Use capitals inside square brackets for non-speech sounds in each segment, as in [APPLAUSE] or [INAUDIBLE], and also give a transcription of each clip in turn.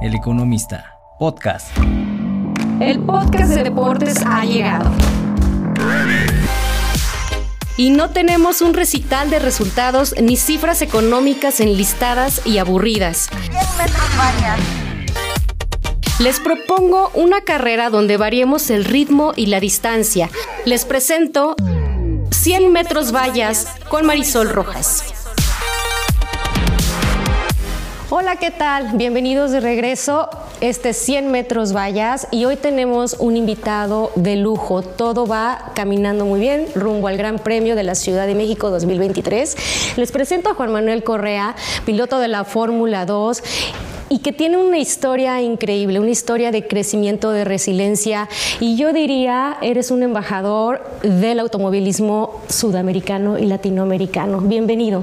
El Economista, podcast. El podcast de deportes ha llegado. Y no tenemos un recital de resultados ni cifras económicas enlistadas y aburridas. Les propongo una carrera donde variemos el ritmo y la distancia. Les presento 100 metros vallas con Marisol Rojas. Hola, ¿qué tal? Bienvenidos de regreso. Este 100 metros vallas y hoy tenemos un invitado de lujo. Todo va caminando muy bien rumbo al Gran Premio de la Ciudad de México 2023. Les presento a Juan Manuel Correa, piloto de la Fórmula 2 y que tiene una historia increíble, una historia de crecimiento, de resiliencia y yo diría, eres un embajador del automovilismo sudamericano y latinoamericano. Bienvenido.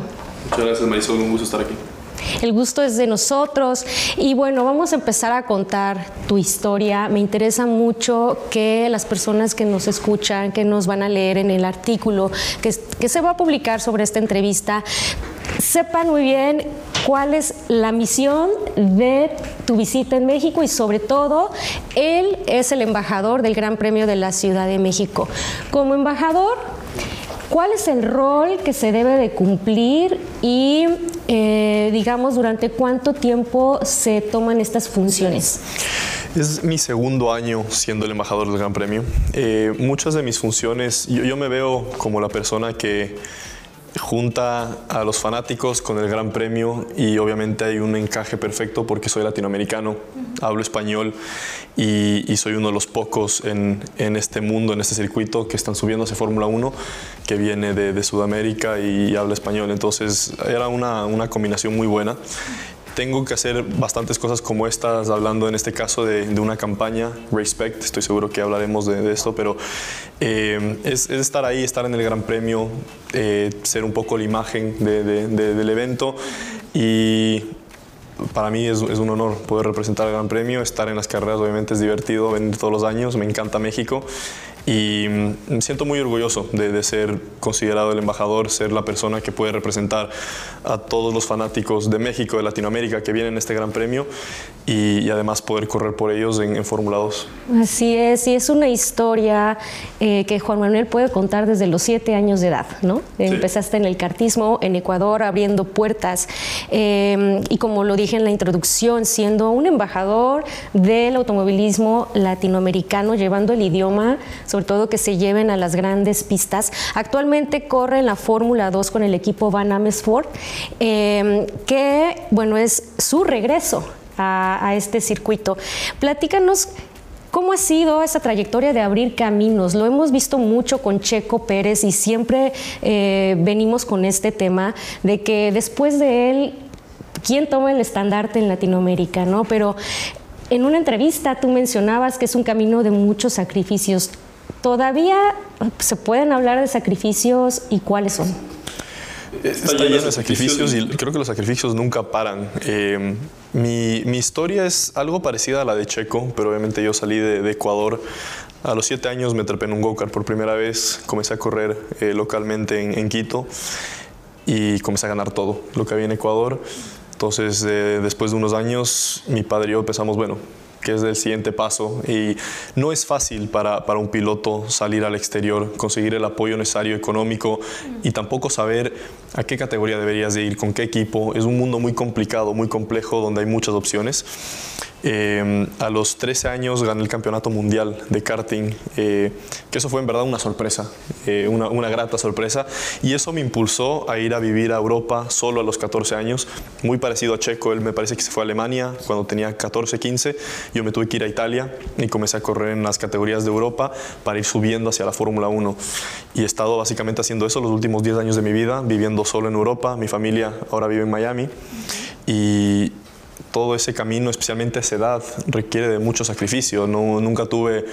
Muchas gracias Marisol, un gusto estar aquí. El gusto es de nosotros y bueno, vamos a empezar a contar tu historia. Me interesa mucho que las personas que nos escuchan, que nos van a leer en el artículo que, se va a publicar sobre esta entrevista, sepan muy bien cuál es la misión de tu visita en México y sobre todo, él es el embajador del Gran Premio de la Ciudad de México. Como embajador, ¿cuál es el rol que se debe de cumplir y, eh, digamos, durante cuánto tiempo se toman estas funciones? Es mi segundo año siendo el embajador del Gran Premio. Eh, muchas de mis funciones, yo, yo me veo como la persona que junta a los fanáticos con el Gran Premio y obviamente hay un encaje perfecto porque soy latinoamericano, hablo español y, soy uno de los pocos en, este mundo, en este circuito que están subiendo hacia Fórmula 1 que viene de, Sudamérica y, habla español. Entonces era una, una combinación muy buena tengo que hacer bastantes cosas como estas, hablando en este caso de, una campaña, Respect, estoy seguro que hablaremos de, esto, pero eh, es, estar ahí, estar en el Gran Premio, eh, ser un poco la imagen del evento y para mí es, es, un honor poder representar el Gran Premio, estar en las carreras obviamente es divertido, venir todos los años, me encanta México y mm, me siento muy orgulloso de, ser considerado el embajador, ser la persona que puede representar a todos los fanáticos de México, de Latinoamérica que vienen a este gran premio y, además poder correr por ellos en, Fórmula 2. Así es, y es una historia eh, que Juan Manuel puede contar desde los siete años de edad, ¿no? Empezaste en el cartismo en Ecuador abriendo puertas eh, y como lo dije en la introducción, siendo un embajador del automovilismo latinoamericano, llevando el idioma sobre todo que se lleven a las grandes pistas. Actualmente corre en la Fórmula 2 con el equipo Van Amersfoort, em, que bueno, es su regreso a, este circuito. Platícanos ¿Cómo ha sido esa trayectoria de abrir caminos? Lo hemos visto mucho con Checo Pérez y siempre eh, venimos con este tema de que después de él, ¿quién toma el estandarte en Latinoamérica? ¿no? Pero en una entrevista tú mencionabas que es un camino de muchos sacrificios. ¿Todavía se pueden hablar de sacrificios y cuáles son? Está, lleno de sacrificios y creo que los sacrificios nunca paran. Eh, mi, mi, historia es algo parecida a la de Checo, pero obviamente yo salí de, Ecuador. A los siete años me trepé en un go-kart por primera vez, comencé a correr eh, localmente en, en, Quito y comencé a ganar todo lo que había en Ecuador. Entonces, eh, después de unos años, mi padre y yo empezamos, bueno, que es el siguiente paso. Y no es fácil para, para, un piloto salir al exterior, conseguir el apoyo necesario económico y tampoco saber a qué categoría deberías de ir, con qué equipo. Es un mundo muy complicado, muy complejo, donde hay muchas opciones. Eh, a los 13 años gané el campeonato mundial de karting, eh, que eso fue en verdad una sorpresa, eh, una, una, grata sorpresa, y eso me impulsó a ir a vivir a Europa solo a los 14 años, muy parecido a Checo, él me parece que se fue a Alemania cuando tenía 14, 15, yo me tuve que ir a Italia y comencé a correr en las categorías de Europa para ir subiendo hacia la Fórmula 1, y he estado básicamente haciendo eso los últimos 10 años de mi vida, viviendo solo en Europa, mi familia ahora vive en Miami, y todo ese camino, especialmente esa edad, requiere de mucho sacrificio. No, nunca tuve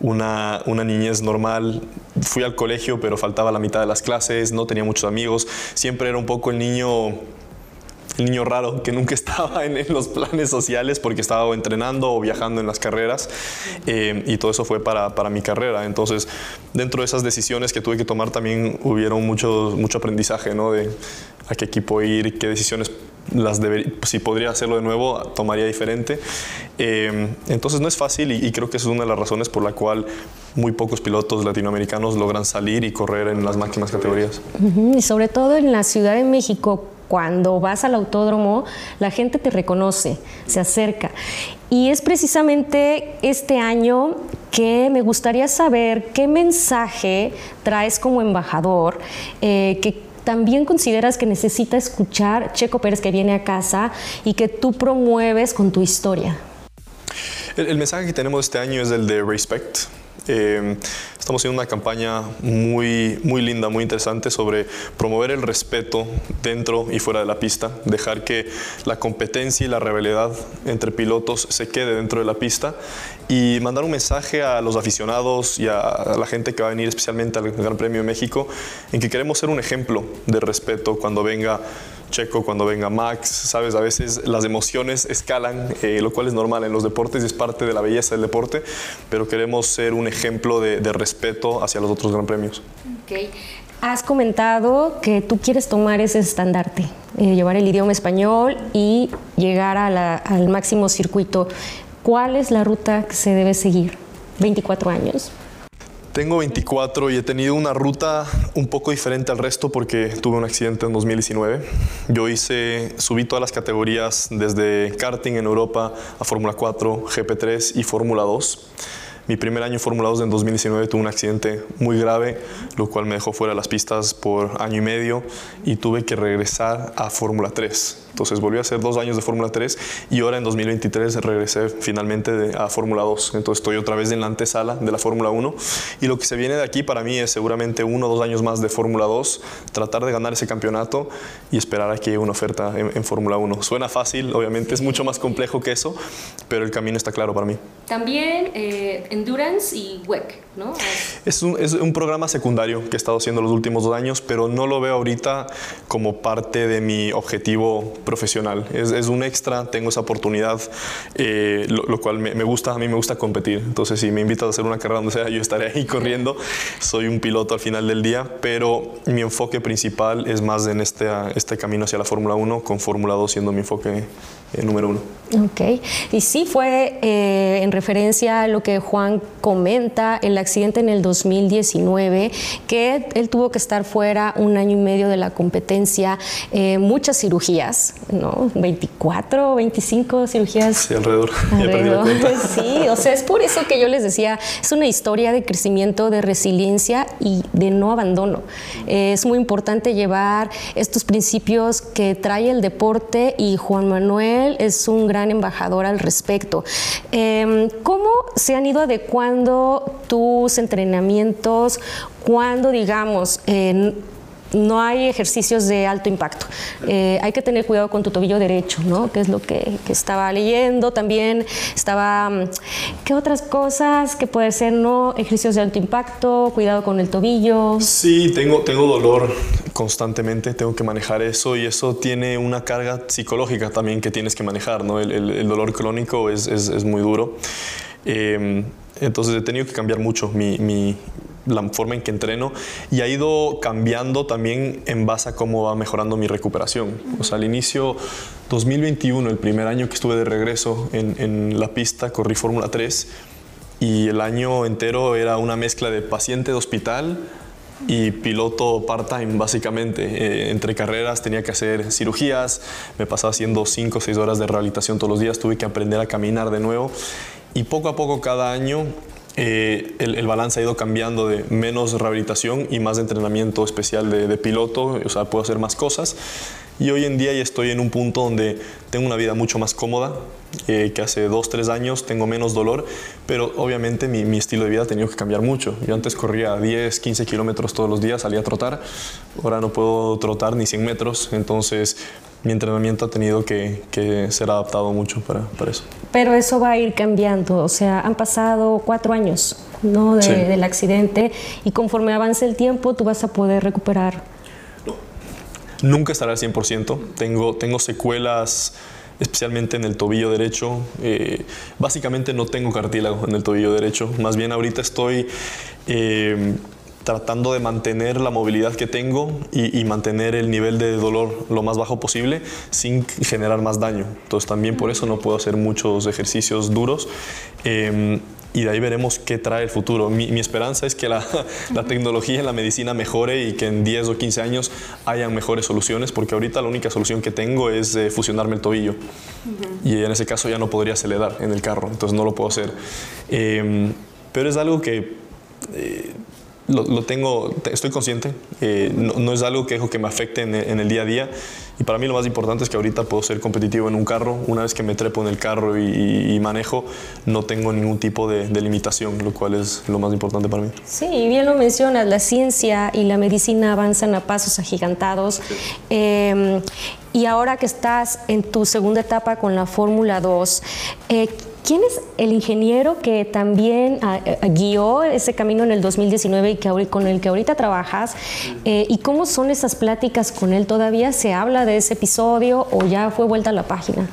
una, una, niñez normal. Fui al colegio, pero faltaba la mitad de las clases, no tenía muchos amigos. Siempre era un poco el niño, el niño raro que nunca [LAUGHS] estaba en, los planes sociales porque estaba entrenando o viajando en las carreras. Eh, y todo eso fue para, para, mi carrera. Entonces, dentro de esas decisiones que tuve que tomar también hubieron mucho, mucho aprendizaje, ¿no? De a qué equipo ir, qué decisiones las si podría hacerlo de nuevo, tomaría diferente. Eh, entonces no es fácil y, creo que es una de las razones por la cual muy pocos pilotos latinoamericanos logran salir y correr en las máximas categorías. Y sobre todo en la Ciudad de México, cuando vas al autódromo, la gente te reconoce, se acerca. Y es precisamente este año que me gustaría saber qué mensaje traes como embajador, eh, que también consideras que necesita escuchar Checo Pérez que viene a casa y que tú promueves con tu historia? El, mensaje que tenemos este año es el de respect. Eh, Estamos haciendo una campaña muy, muy linda, muy interesante sobre promover el respeto dentro y fuera de la pista, dejar que la competencia y la rivalidad entre pilotos se quede dentro de la pista y mandar un mensaje a los aficionados y a la gente que va a venir especialmente al Gran Premio de México en que queremos ser un ejemplo de respeto cuando venga Checo, cuando venga Max, sabes, a veces las emociones escalan, eh, lo cual es normal en los deportes y es parte de la belleza del deporte, pero queremos ser un ejemplo de, respeto hacia los otros gran premios. Okay. Has comentado que tú quieres tomar ese estandarte, eh, llevar el idioma español y llegar al máximo circuito. ¿Cuál es la ruta que se debe seguir? 24 años. Tengo 24 y he tenido una ruta un poco diferente al resto porque tuve un accidente en 2019. Yo hice, subí todas las categorías desde karting en Europa a Fórmula 4, GP3 y Fórmula 2. Mi primer año en Fórmula 2 en 2019 tuve un accidente muy grave, lo cual me dejó fuera de las pistas por año y medio y tuve que regresar a Fórmula 3. Entonces volví a hacer dos años de Fórmula 3 y ahora en 2023 regresé finalmente a Fórmula 2. Entonces estoy otra vez en la antesala de la Fórmula 1 y lo que se viene de aquí para mí es seguramente uno o dos años más de Fórmula 2, tratar de ganar ese campeonato y esperar a que llegue una oferta en, Fórmula 1. Suena fácil, obviamente es mucho más complejo que eso, pero el camino está claro para mí. También eh, Endurance y WEC, ¿no? Es un, es un programa secundario que he estado haciendo los últimos dos años, pero no lo veo ahorita como parte de mi objetivo profesional. Es, un extra, tengo esa oportunidad, eh, lo, cual me, gusta, a mí me gusta competir. Entonces, si me invitas a hacer una carrera donde sea, yo estaré ahí [LAUGHS] corriendo. Soy un piloto al final del día, pero mi enfoque principal es más en este, este camino hacia la Fórmula 1, con Fórmula 2 siendo mi enfoque el número uno. Ok, y sí fue eh, en referencia a lo que Juan comenta, el accidente en el 2019, que él tuvo que estar fuera un año y medio de la competencia, eh, muchas cirugías, ¿no? 24, 25 cirugías. Sí, alrededor. alrededor. [LAUGHS] Sí, o sea, es por eso que yo les decía, es una historia de crecimiento, de resiliencia y de no abandono. es muy importante llevar estos principios que trae el deporte y Juan Manuel es un gran embajador al respecto. Em, ¿Cómo se han ido adecuando tus entrenamientos cuando, digamos, no hay ejercicios de alto impacto. Eh, hay que tener cuidado con tu tobillo derecho, ¿no? Que es lo que, estaba leyendo. También estaba, mm, ¿qué otras cosas que puede ser, no? Ejercicios de alto impacto, cuidado con el tobillo. Sí, tengo, tengo dolor constantemente, tengo que manejar eso y eso tiene una carga psicológica también que tienes que manejar, ¿no? El, dolor crónico es, es, muy duro. Em, entonces he tenido que cambiar mucho mi, mi, la forma en que entreno y ha ido cambiando también en base a cómo va mejorando mi recuperación. O sea, al inicio 2021, el primer año que estuve de regreso en, la pista, corrí Fórmula 3 y el año entero era una mezcla de paciente de hospital y piloto part-time, básicamente. Eh, entre carreras tenía que hacer cirugías, me pasaba haciendo 5 o 6 horas de rehabilitación todos los días, tuve que aprender a caminar de nuevo y poco a poco cada año eh, el, balance ha ido cambiando de menos rehabilitación y más entrenamiento especial de, piloto, o sea, puedo hacer más cosas. Y hoy en día ya estoy en un punto donde tengo una vida mucho más cómoda, eh, que hace dos, tres años tengo menos dolor, pero obviamente mi, mi, estilo de vida ha tenido que cambiar mucho. Yo antes corría 10, 15 kilómetros todos los días, salía a trotar, ahora no puedo trotar ni 100 metros, entonces mi entrenamiento ha tenido que, ser adaptado mucho para, eso. Pero eso va a ir cambiando, o sea, han pasado cuatro años ¿no? del accidente y conforme avance el tiempo tú vas a poder recuperar. Nunca estará al 100%, tengo, tengo secuelas especialmente en el tobillo derecho. Eh, básicamente no tengo cartílago en el tobillo derecho, más bien ahorita estoy... Eh, tratando de mantener la movilidad que tengo y, mantener el nivel de dolor lo más bajo posible sin generar más daño. Entonces también por eso no puedo hacer muchos ejercicios duros. Em, y de ahí veremos qué trae el futuro. Mi, esperanza es que la, [LAUGHS] tecnología en la medicina mejore y que en 10 o 15 años hayan mejores soluciones, porque ahorita la única solución que tengo es eh, fusionarme el tobillo. Y en ese caso ya no podría acelerar en el carro, entonces no lo puedo hacer. Em, pero es algo que eh, lo, tengo, estoy consciente, eh, no, es algo que dejo que me afecte en, el día a día. Y para mí lo más importante es que ahorita puedo ser competitivo en un carro. Una vez que me trepo en el carro y, manejo, no tengo ningún tipo de, limitación, lo cual es lo más importante para mí. Sí, bien lo mencionas, la ciencia y la medicina avanzan a pasos agigantados. Em, y ahora que estás en tu segunda etapa con la Fórmula 2, eh, ¿Quién es el ingeniero que también ah, eh, guió ese camino en el 2019 y que, con el que ahorita trabajas? Eh, ¿Y cómo son esas pláticas con él? ¿Todavía se habla de ese episodio o ya fue vuelta a la página?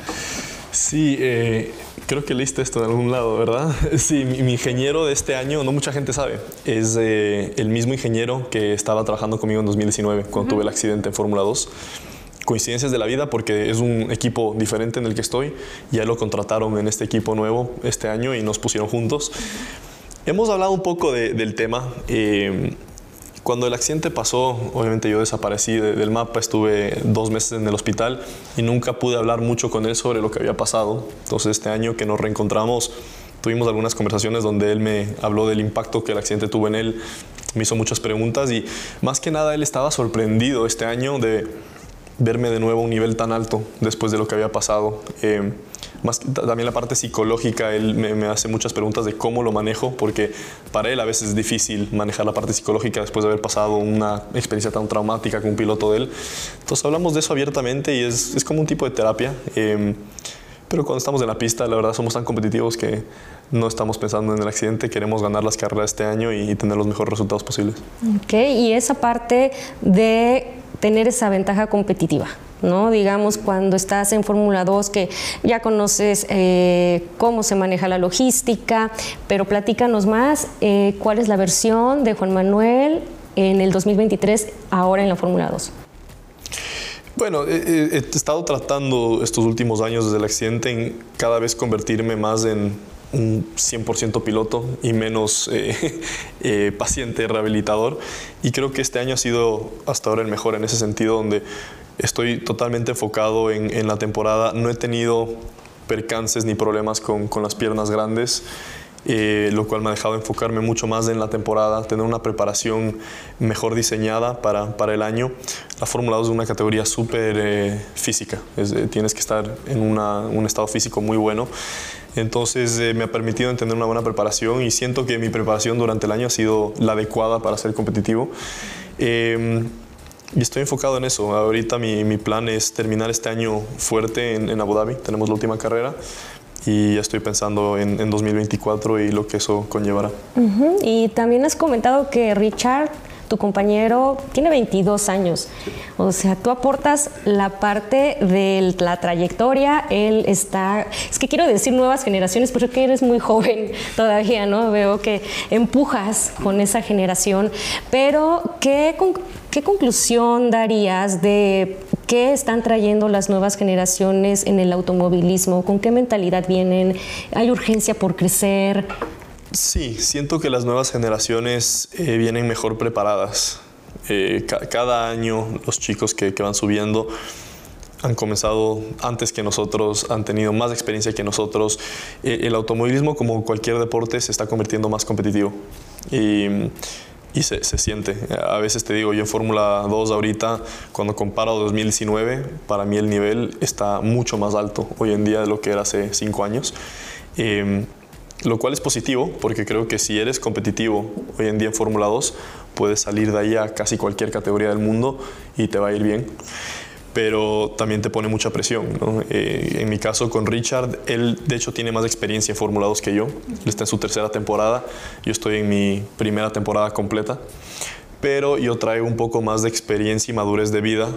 Sí, eh, creo que leíste esto en algún lado, ¿verdad? [LAUGHS] Sí, mi, ingeniero de este año, no mucha gente sabe, es el mismo ingeniero que estaba trabajando conmigo en 2019 cuando tuve el accidente en Fórmula 2 coincidencias de la vida porque es un equipo diferente en el que estoy. Ya lo contrataron en este equipo nuevo este año y nos pusieron juntos. Hemos hablado un poco del tema. Eh, cuando el accidente pasó, obviamente yo desaparecí del mapa, estuve dos meses en el hospital y nunca pude hablar mucho con él sobre lo que había pasado. Entonces este año que nos reencontramos, tuvimos algunas conversaciones donde él me habló del impacto que el accidente tuvo en él, me hizo muchas preguntas y más que nada él estaba sorprendido este año de verme de nuevo a un nivel tan alto después de lo que había pasado. Eh, también la parte psicológica, él me, hace muchas preguntas de cómo lo manejo, porque para él a veces es difícil manejar la parte psicológica después de haber pasado una experiencia tan traumática con un piloto de él. Entonces hablamos de eso abiertamente y es, es como un tipo de terapia. Eh, pero cuando estamos en la pista, la verdad somos tan competitivos que no estamos pensando en el accidente, queremos ganar las carreras este año y tener los mejores resultados posibles. Ok, y esa parte de tener esa ventaja competitiva. ¿no? Digamos, cuando estás en Fórmula 2, que ya conoces eh, cómo se maneja la logística, pero platícanos más, eh, ¿cuál es la versión de Juan Manuel en el 2023 ahora en la Fórmula 2? Bueno, he, estado tratando estos últimos años desde el accidente en cada vez convertirme más en un 100% piloto y menos eh, [LAUGHS] eh, paciente rehabilitador. Y creo que este año ha sido hasta ahora el mejor en ese sentido, donde estoy totalmente enfocado en, la temporada. No he tenido percances ni problemas con, con las piernas grandes. Eh, lo cual me ha dejado enfocarme mucho más en la temporada, tener una preparación mejor diseñada para, para el año. La Fórmula 2 es una categoría súper física, tienes que estar en un estado físico muy bueno entonces eh, me ha permitido entender una buena preparación y siento que mi preparación durante el año ha sido la adecuada para ser competitivo. Em, y estoy enfocado en eso. Ahorita mi, mi plan es terminar este año fuerte en, en, Abu Dhabi. Tenemos la última carrera y ya estoy pensando en, en 2024 y lo que eso conllevará. Y también has comentado que Richard tu compañero tiene 22 años. O sea, tú aportas la parte de la trayectoria, él está, es que quiero decir nuevas generaciones, porque eres muy joven [LAUGHS] todavía, ¿no? Veo que empujas con esa generación, pero ¿qué, qué conclusión darías de qué están trayendo las nuevas generaciones en el automovilismo? ¿Con qué mentalidad vienen? ¿Hay urgencia por crecer? Sí, siento que las nuevas generaciones eh, vienen mejor preparadas. Eh, cada año los chicos que, van subiendo han comenzado antes que nosotros, han tenido más experiencia que nosotros. Eh, el automovilismo, como cualquier deporte, se está convirtiendo más competitivo. Y, se, siente. A veces te digo, yo en Fórmula 2 ahorita, cuando comparo 2019, para mí el nivel está mucho más alto hoy en día de lo que era hace cinco años lo cual es positivo porque creo que si eres competitivo hoy en día en Fórmula 2, puedes salir de ahí a casi cualquier categoría del mundo y te va a ir bien. Pero también te pone mucha presión. Eh, en mi caso con Richard, él de hecho tiene más experiencia en Fórmula 2 que yo. Él está en su tercera temporada, yo estoy en mi primera temporada completa. Pero yo traigo un poco más de experiencia y madurez de vida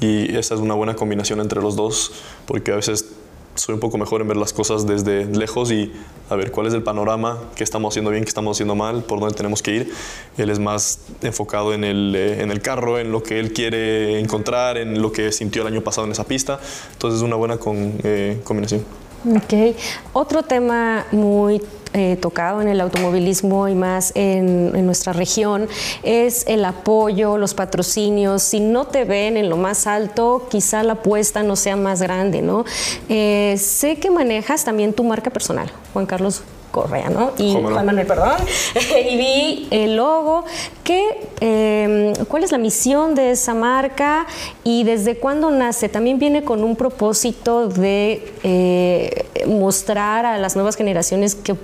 y esa es una buena combinación entre los dos porque a veces soy un poco mejor en ver las cosas desde lejos y a ver cuál es el panorama, qué estamos haciendo bien, qué estamos haciendo mal, por dónde tenemos que ir. Él es más enfocado en el, eh, en el carro, en lo que él quiere encontrar, en lo que sintió el año pasado en esa pista. Entonces es una buena eh, combinación. Ok. Otro tema muy eh, tocado en el automovilismo y más en, nuestra región es el apoyo, los patrocinios. Si no te ven en lo más alto, quizá la apuesta no sea más grande, ¿no? Eh, sé que manejas también tu marca personal, Juan Carlos Correa, ¿no? Y Juan Manuel, perdón. [LAUGHS] y vi el logo. ¿Qué, em, ¿Cuál es la misión de esa marca y desde cuándo nace? También viene con un propósito de eh, mostrar a las nuevas generaciones que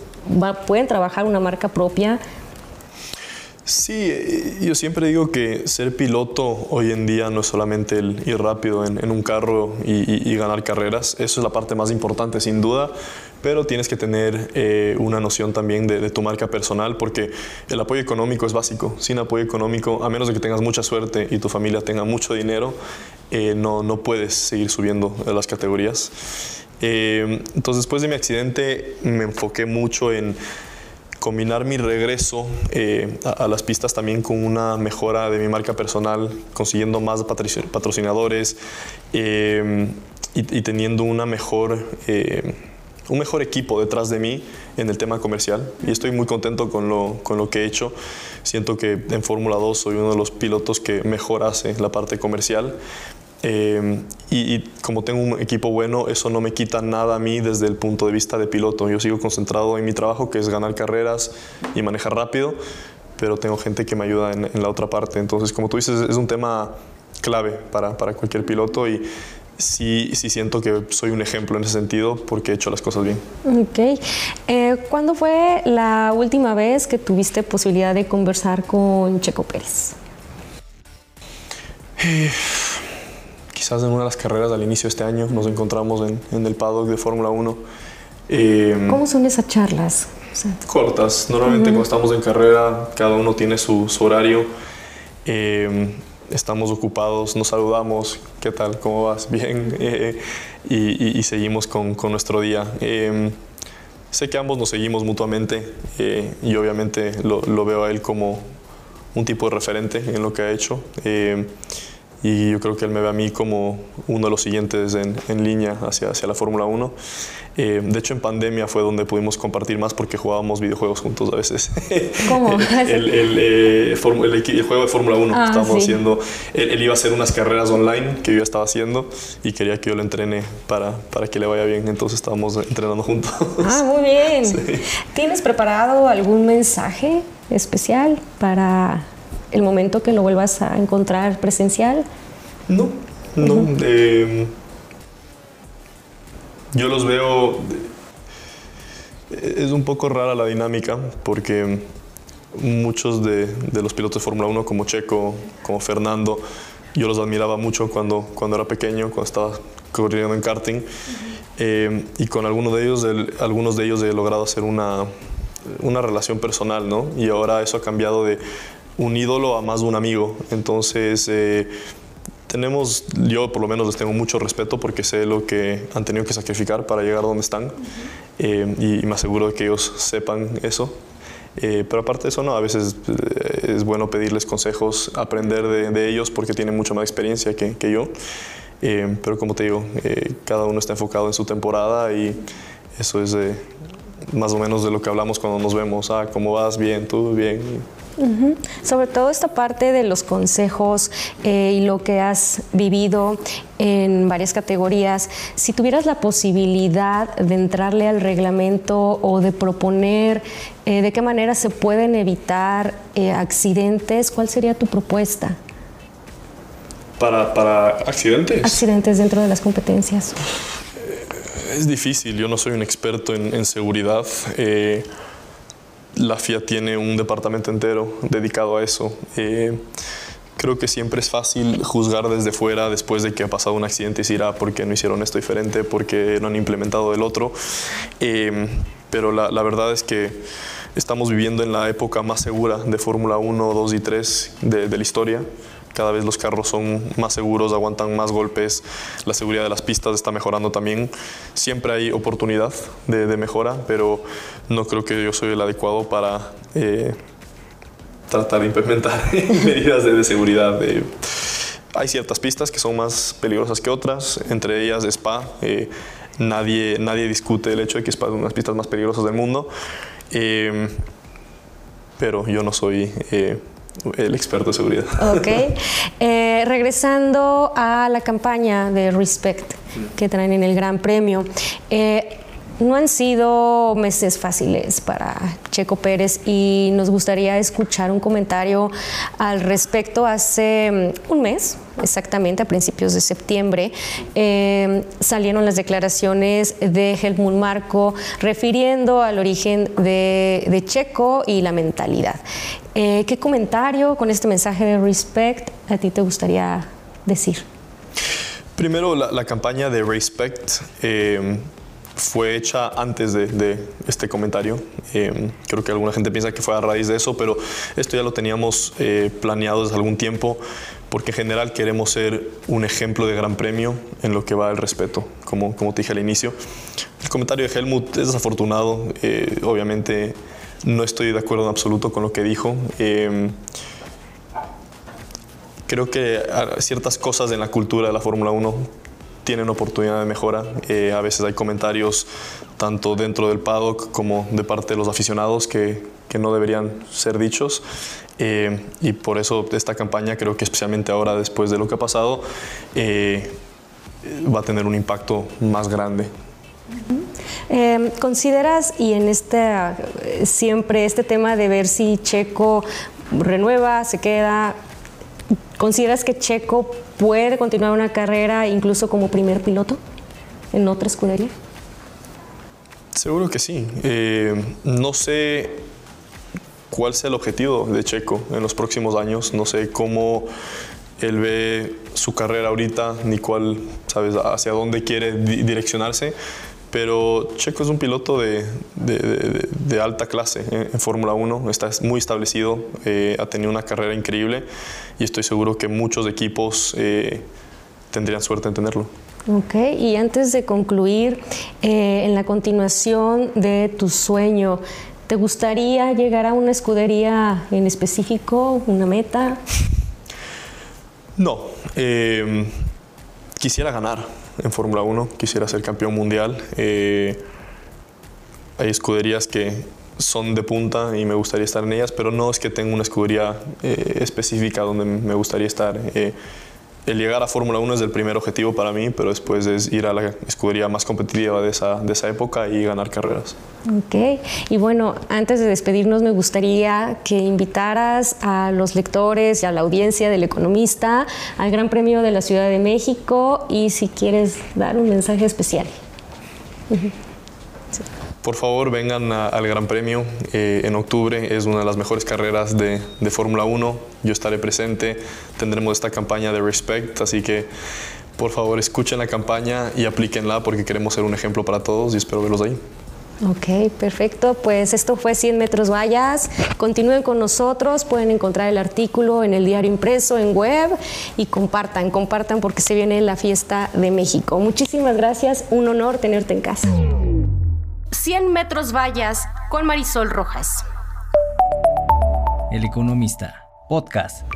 pueden trabajar una marca propia. Sí, yo siempre digo que ser piloto hoy en día no es solamente el ir rápido en, un carro y, ganar carreras, eso es la parte más importante sin duda, pero tienes que tener eh, una noción también de, tu marca personal porque el apoyo económico es básico. Sin apoyo económico, a menos de que tengas mucha suerte y tu familia tenga mucho dinero, eh, no, no puedes seguir subiendo las categorías. Eh, entonces, después de mi accidente, me enfoqué mucho en combinar mi regreso a, las pistas también con una mejora de mi marca personal, consiguiendo más patrocinadores y, teniendo una mejor un mejor equipo detrás de mí en el tema comercial y estoy muy contento con lo, con lo que he hecho. Siento que en Fórmula 2 soy uno de los pilotos que mejor hace la parte comercial. Eh, y, como tengo un equipo bueno, eso no me quita nada a mí desde el punto de vista de piloto. Yo sigo concentrado en mi trabajo, que es ganar carreras y manejar rápido, pero tengo gente que me ayuda en, en la otra parte. Entonces, como tú dices, es un tema clave para, para cualquier piloto y sí, sí siento que soy un ejemplo en ese sentido porque he hecho las cosas bien. Ok. Eh, ¿Cuándo fue la última vez que tuviste posibilidad de conversar con Checo Pérez? Eh, quizás en una de las carreras al inicio de este año nos encontramos en, el paddock de Fórmula 1. Eh, ¿Cómo son esas charlas? cortas. Normalmente cuando estamos en carrera, cada uno tiene su, su horario estamos ocupados, nos saludamos, ¿qué tal? ¿Cómo vas? [LAUGHS] Bien. Eh, y, seguimos con, nuestro día. Em, sé que ambos nos seguimos mutuamente eh, y obviamente lo, veo a él como un tipo de referente en lo que ha hecho. Y yo creo que él me ve a mí como uno de los siguientes en, en línea hacia, hacia la Fórmula 1. Eh, de hecho, en pandemia fue donde pudimos compartir más porque jugábamos videojuegos juntos a veces. [LAUGHS] ¿Cómo? [LAUGHS] el, el, eh, el, juego de Fórmula 1 que ah, estábamos haciendo, él, iba a hacer unas carreras online que yo estaba haciendo y quería que yo lo entrene para, para que le vaya bien, entonces estábamos entrenando juntos. Ah, muy bien. [LAUGHS] ¿Tienes preparado algún mensaje especial para el momento que lo vuelvas a encontrar presencial? No, no. eh, yo los veo... Es un poco rara la dinámica porque muchos de, los pilotos de Fórmula 1 como Checo, como Fernando, yo los admiraba mucho cuando, cuando era pequeño, cuando estaba corriendo en karting. Eh, y con algunos de ellos, algunos de ellos he logrado hacer una, una relación personal, ¿no? Y ahora eso ha cambiado de un ídolo a más de un amigo. Entonces, eh, tenemos, yo por lo menos les tengo mucho respeto porque sé lo que han tenido que sacrificar para llegar donde están eh, y, me aseguro de que ellos sepan eso. Eh, pero aparte de eso, no, a veces eh, es bueno pedirles consejos, aprender de, ellos porque tienen mucha más experiencia que, que yo. pero como te digo, cada uno está enfocado en su temporada y eso es más o menos de lo que hablamos cuando nos vemos. Ah, ¿cómo vas? Bien, tú, bien. Sobre todo esta parte de los consejos eh, y lo que has vivido en varias categorías, si tuvieras la posibilidad de entrarle al reglamento o de proponer eh, de qué manera se pueden evitar eh, accidentes, ¿cuál sería tu propuesta? Para, para accidentes. Accidentes dentro de las competencias. Es difícil, yo no soy un experto en, en seguridad la FIA tiene un departamento entero dedicado a eso. Eh, creo que siempre es fácil juzgar desde fuera después de que ha pasado un accidente y decir, ah, ¿por qué no hicieron esto diferente? ¿Por qué no han implementado el otro? Eh, pero la, verdad es que estamos viviendo en la época más segura de Fórmula 1, 2 y 3 de, la historia. Cada vez los carros son más seguros, aguantan más golpes, la seguridad de las pistas está mejorando también. Siempre hay oportunidad de, mejora, pero no creo que yo soy el adecuado para eh, tratar de implementar [LAUGHS] medidas de, seguridad. hay ciertas pistas que son más peligrosas que otras, entre ellas Spa. Eh, nadie, nadie discute el hecho de que Spa es una de las pistas más peligrosas del mundo. Eh, pero yo no soy el experto de seguridad. Ok. [LAUGHS] Eh, regresando a la campaña de Respect que traen en el Gran Premio. Eh, no han sido meses fáciles para Checo Pérez y nos gustaría escuchar un comentario al respecto. Hace mm, un mes, exactamente a principios de septiembre, eh, salieron las declaraciones de Helmut Marco refiriendo al origen de, Checo y la mentalidad. Eh, ¿Qué comentario con este mensaje de Respect a ti te gustaría decir? Primero, la, campaña de Respect. Eh, fue hecha antes de, este comentario. Eh, creo que alguna gente piensa que fue a raíz de eso, pero esto ya lo teníamos eh, planeado desde algún tiempo, porque en general queremos ser un ejemplo de gran premio en lo que va al respeto, como, como te dije al inicio. El comentario de Helmut es desafortunado, eh, obviamente no estoy de acuerdo en absoluto con lo que dijo creo que ciertas cosas en la cultura de la Fórmula 1 tienen oportunidad de mejora. Eh, a veces hay comentarios tanto dentro del paddock como de parte de los aficionados que, que no deberían ser dichos. Eh, y por eso esta campaña creo que especialmente ahora después de lo que ha pasado eh, va a tener un impacto más grande. ¿Consideras, y en este siempre este tema de ver si Checo renueva, se queda, ¿consideras que Checo puede continuar una carrera incluso como primer piloto en otra escudería? Seguro que sí. Eh, no sé cuál sea el objetivo de Checo en los próximos años. No sé cómo él ve su carrera ahorita, ni cuál, sabes, hacia dónde quiere direccionarse. Pero Checo es un piloto de, alta clase en, Fórmula 1, está muy establecido, eh, ha tenido una carrera increíble y estoy seguro que muchos equipos eh, tendrían suerte en tenerlo. Ok, y antes de concluir, eh, en la continuación de tu sueño, ¿te gustaría llegar a una escudería en específico, una meta? No, quisiera ganar en Fórmula 1, quisiera ser campeón mundial. hay escuderías que son de punta y me gustaría estar en ellas, pero no es que tenga una escudería eh, específica donde me gustaría estar. Eh, el llegar a Fórmula 1 es el primer objetivo para mí, pero después es ir a la escudería más competitiva de esa, de esa época y ganar carreras. Ok, y bueno, antes de despedirnos me gustaría que invitaras a los lectores y a la audiencia del Economista al Gran Premio de la Ciudad de México y si quieres dar un mensaje especial. [LAUGHS] Por favor, vengan al Gran Premio eh, en octubre. Es una de las mejores carreras de, Fórmula 1. Yo estaré presente. Tendremos esta campaña de Respect. Así que, por favor, escuchen la campaña y aplíquenla porque queremos ser un ejemplo para todos y espero verlos ahí. Ok, perfecto. Pues esto fue 100 metros vallas. Continúen con nosotros. Pueden encontrar el artículo en el diario impreso, en web y compartan, compartan porque se viene la fiesta de México. Muchísimas gracias. Un honor tenerte en casa. 100 metros vallas con Marisol Rojas. El Economista, podcast.